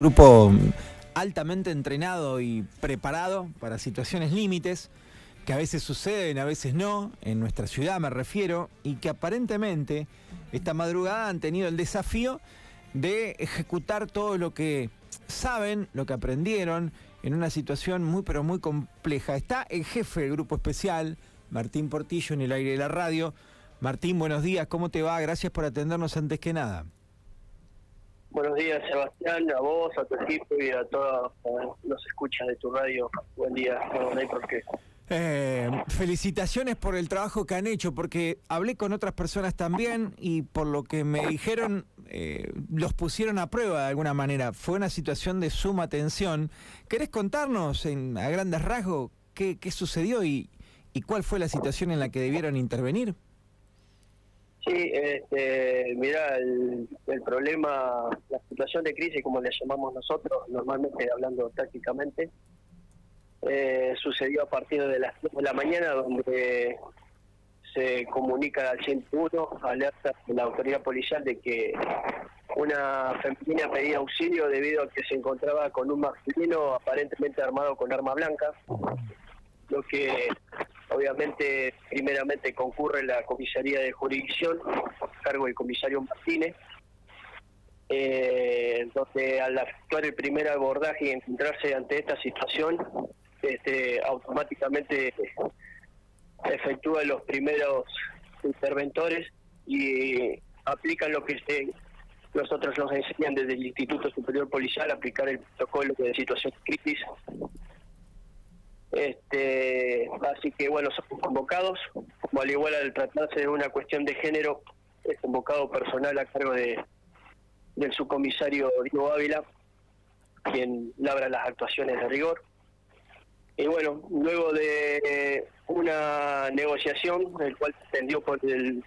grupo altamente entrenado y preparado para situaciones límites que a veces suceden, a veces no, en nuestra ciudad me refiero, y que aparentemente esta madrugada han tenido el desafío de ejecutar todo lo que saben, lo que aprendieron en una situación muy pero muy compleja. Está el jefe del grupo especial, Martín Portillo, en el aire de la radio. Martín, buenos días, ¿cómo te va? Gracias por atendernos antes que nada. Buenos días, Sebastián, a vos, a tu equipo y a todos los escuchas de tu radio. Buen día, no, hay por qué. Eh, felicitaciones por el trabajo que han hecho, porque hablé con otras personas también y por lo que me dijeron, eh, los pusieron a prueba de alguna manera. Fue una situación de suma tensión. ¿Querés contarnos en, a grandes rasgos qué, sucedió y cuál fue la situación en la que debieron intervenir? Sí, este, mira, el, problema, la situación de crisis, como le llamamos nosotros, normalmente hablando tácticamente, eh, sucedió a partir de las 10 de la mañana, donde se comunica al 101, alerta de la autoridad policial de que una femenina pedía auxilio debido a que se encontraba con un masculino aparentemente armado con arma blanca, lo que Obviamente, primeramente concurre la comisaría de jurisdicción, cargo del comisario Martínez, eh, donde al actuar el primer abordaje y encontrarse ante esta situación, este, automáticamente efectúa los primeros interventores y aplican lo que se, nosotros nos enseñan desde el Instituto Superior Policial, aplicar el protocolo de situación crisis. Este, así que bueno, somos convocados, como al igual al tratarse de una cuestión de género, es convocado personal a cargo de del subcomisario Diego Ávila, quien labra las actuaciones de rigor. Y bueno, luego de una negociación, el cual se extendió por el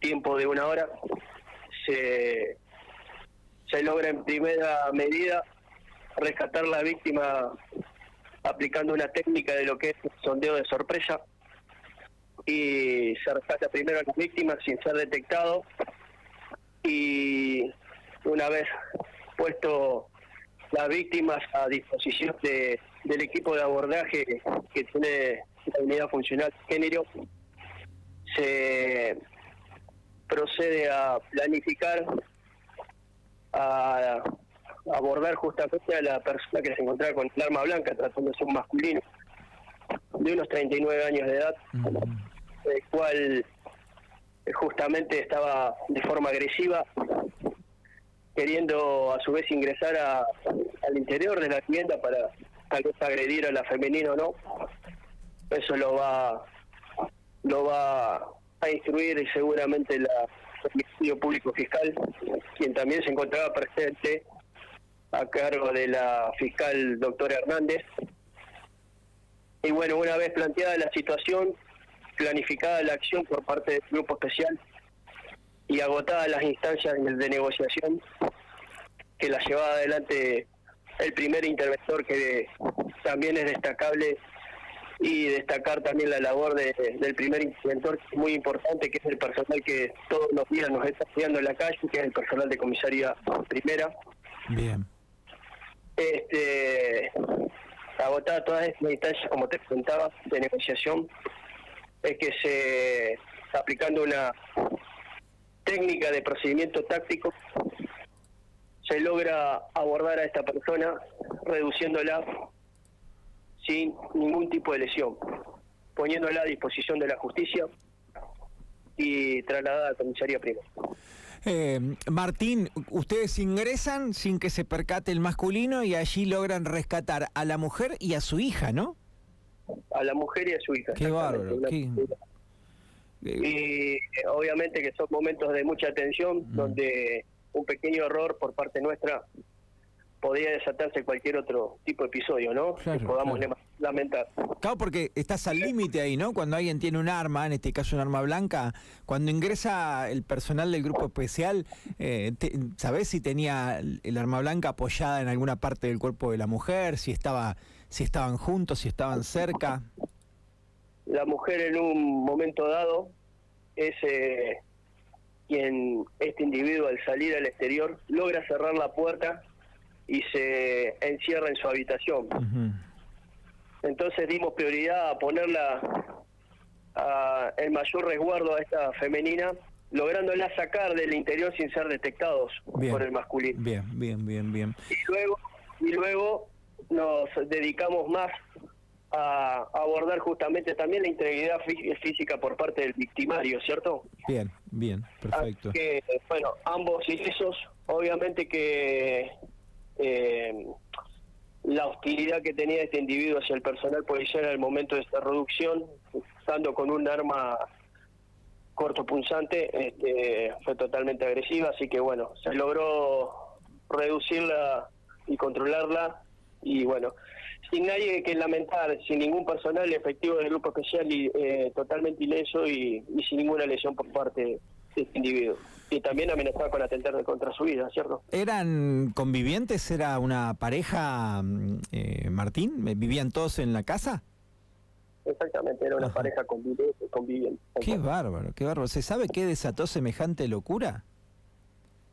tiempo de una hora, se logra en primera medida rescatar la víctima aplicando una técnica de lo que es sondeo de sorpresa y se rescata primero a las víctimas sin ser detectado y una vez puesto las víctimas a disposición de, del equipo de abordaje que tiene la unidad funcional género, se procede a planificar, abordar justamente a la persona que se encontraba con el arma blanca, tratando de ser un masculino, de unos 39 años de edad, el cual eh, justamente estaba de forma agresiva, queriendo a su vez ingresar a, al interior de la tienda para tal vez agredir a la femenina o no. Eso lo va lo va a instruir seguramente la el Ministerio Público Fiscal, quien también se encontraba presente a cargo de la fiscal doctora Hernández. Y bueno, una vez planteada la situación, planificada la acción por parte del grupo especial y agotadas las instancias de negociación que la llevaba adelante el primer interventor que también es destacable y destacar también la labor del primer interventor muy importante que es el personal que todos los días nos está estudiando en la calle que es el personal de comisaría primera bien este, agotada todas estas instancias, como te contaba, de negociación, es que se, aplicando una técnica de procedimiento táctico, se logra abordar a esta persona reduciéndola sin ningún tipo de lesión, poniéndola a disposición de la justicia y trasladada a la comisaría prima. Eh, Martín, ustedes ingresan sin que se percate el masculino y allí logran rescatar a la mujer y a su hija, ¿no? A la mujer y a su hija. Qué bárbaro. Y obviamente que son momentos de mucha tensión, mm. donde un pequeño error por parte nuestra podría desatarse cualquier otro tipo de episodio, ¿no? que podamos lamentar. Claro, porque estás al límite ahí, ¿no? Cuando alguien tiene un arma, en este caso un arma blanca, cuando ingresa el personal del grupo especial, eh, ¿sabés si tenía el arma blanca apoyada en alguna parte del cuerpo de la mujer? Si estaba, si estaban juntos, si estaban cerca. La mujer en un momento dado es eh, quien este individuo al salir al exterior logra cerrar la puerta y se encierra en su habitación. Entonces dimos prioridad a ponerla a el mayor resguardo a esta femenina, lográndola sacar del interior sin ser detectados por el masculino. Bien, bien, bien, bien. Y luego, y luego nos dedicamos más a abordar justamente también la integridad física por parte del victimario, ¿cierto? Bien, bien, perfecto. que, bueno, ambos esos, obviamente que eh, la hostilidad que tenía este individuo hacia el personal policial el momento de esta reducción, estando con un arma cortopunzante, este, fue totalmente agresiva, así que bueno, se logró reducirla y controlarla y bueno, sin nadie que lamentar, sin ningún personal efectivo del grupo especial y eh, totalmente ileso y, sin ninguna lesión por parte de este individuo. Y también amenazaba con atentar contra su vida, ¿cierto? ¿Eran convivientes? ¿Era una pareja, mm, eh, Martín? ¿Vivían todos en la casa? Exactamente, era una pareja conviviente. conviviente. Qué bárbaro, qué bárbaro. ¿Se sabe qué desató semejante locura?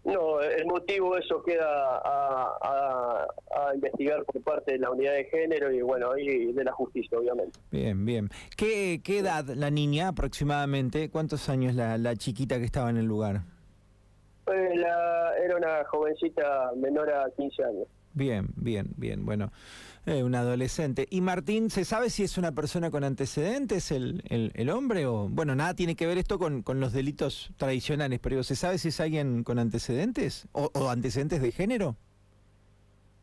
No, el motivo eso queda a, investigar por parte de la unidad de género y bueno, y de la justicia, obviamente. Bien, bien. ¿Qué, qué edad la niña aproximadamente? ¿Cuántos años la, la chiquita que estaba en el lugar? La, era una jovencita menor a 15 años. Bien, bien, bien. Bueno, eh, un adolescente. ¿Y Martín, se sabe si es una persona con antecedentes el, el, hombre? o Bueno, nada tiene que ver esto con, con, los delitos tradicionales, pero ¿se sabe si es alguien con antecedentes o, antecedentes de género?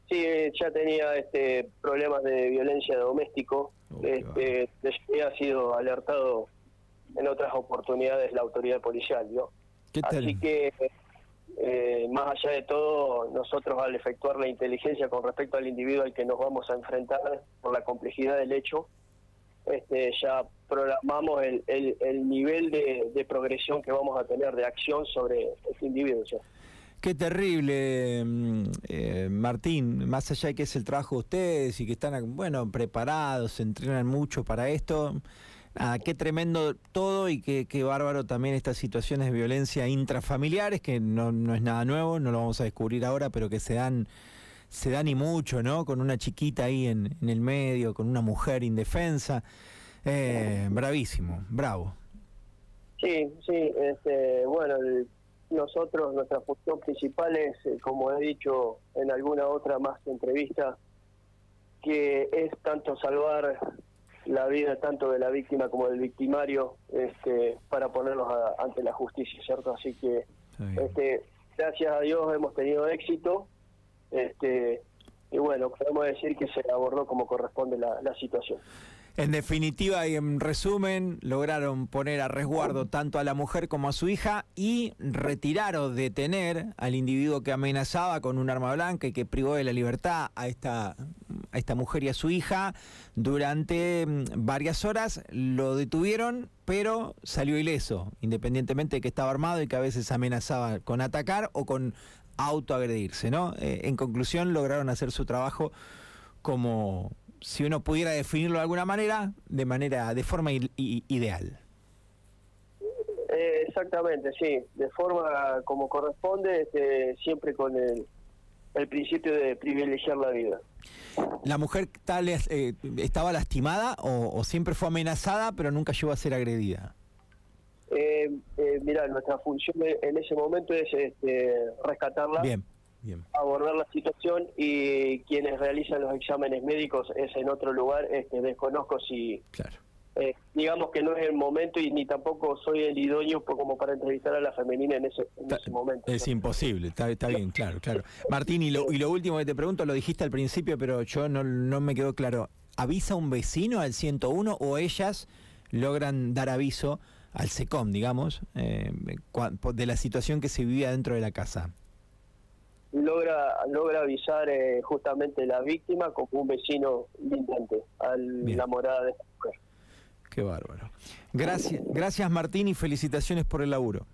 Sí, ya tenía este problemas de violencia doméstico. Oh, este, ha sido alertado en otras oportunidades la autoridad policial, ¿no? ¿Qué tal? Así que eh, más allá de todo, nosotros al efectuar la inteligencia con respecto al individuo al que nos vamos a enfrentar por la complejidad del hecho, este, ya programamos el, el, nivel de, progresión que vamos a tener de acción sobre este individuo. Qué terrible, mm, eh, Martín, más allá de que es el trabajo de ustedes y que están, bueno, preparados, se entrenan mucho para esto, Ah, qué tremendo todo y qué, qué, bárbaro también estas situaciones de violencia intrafamiliares, que no, no, es nada nuevo, no lo vamos a descubrir ahora, pero que se dan, se dan y mucho, ¿no? Con una chiquita ahí en, en el medio, con una mujer indefensa. Eh, bravísimo, bravo. Sí, sí, este, bueno, nosotros, nuestra función principal es, eh, como he dicho en alguna otra más entrevista, que es tanto salvar la vida tanto de la víctima como del victimario este, para ponerlos ante la justicia, ¿cierto? Así que este, gracias a Dios hemos tenido éxito este, y bueno, podemos decir que se abordó como corresponde la, la situación. En definitiva y en resumen, lograron poner a resguardo tanto a la mujer como a su hija y retirar o detener al individuo que amenazaba con un arma blanca y que privó de la libertad a esta, a esta mujer y a su hija durante mm, varias horas. Lo detuvieron, pero salió ileso, independientemente de que estaba armado y que a veces amenazaba con atacar o con autoagredirse. ¿no? Eh, en conclusión, lograron hacer su trabajo como si uno pudiera definirlo de alguna manera, de manera, de forma ideal. Eh, exactamente, sí, de forma como corresponde, este, siempre con el, el principio de privilegiar la vida. ¿La mujer tal eh, estaba lastimada o, siempre fue amenazada pero nunca llegó a ser agredida? Eh, eh, mira, nuestra función en ese momento es este, rescatarla. Bien abordar la situación y quienes realizan los exámenes médicos es en otro lugar, este, desconozco si... Claro. Eh, digamos que no es el momento y ni tampoco soy el idóneo como para entrevistar a la femenina en ese, momento. Es imposible, está, está, bien, claro, claro. Martín, y lo, y lo último que te pregunto, lo dijiste al principio, pero yo no, no me quedó claro. ¿Avisa un vecino al 101 o ellas logran dar aviso al SECOM, digamos, eh, de la situación que se vivía dentro de la casa? logra logra avisar eh, justamente la víctima como un vecino lindante a la morada de esta mujer. Qué bárbaro. Gracias, gracias Martín y felicitaciones por el laburo.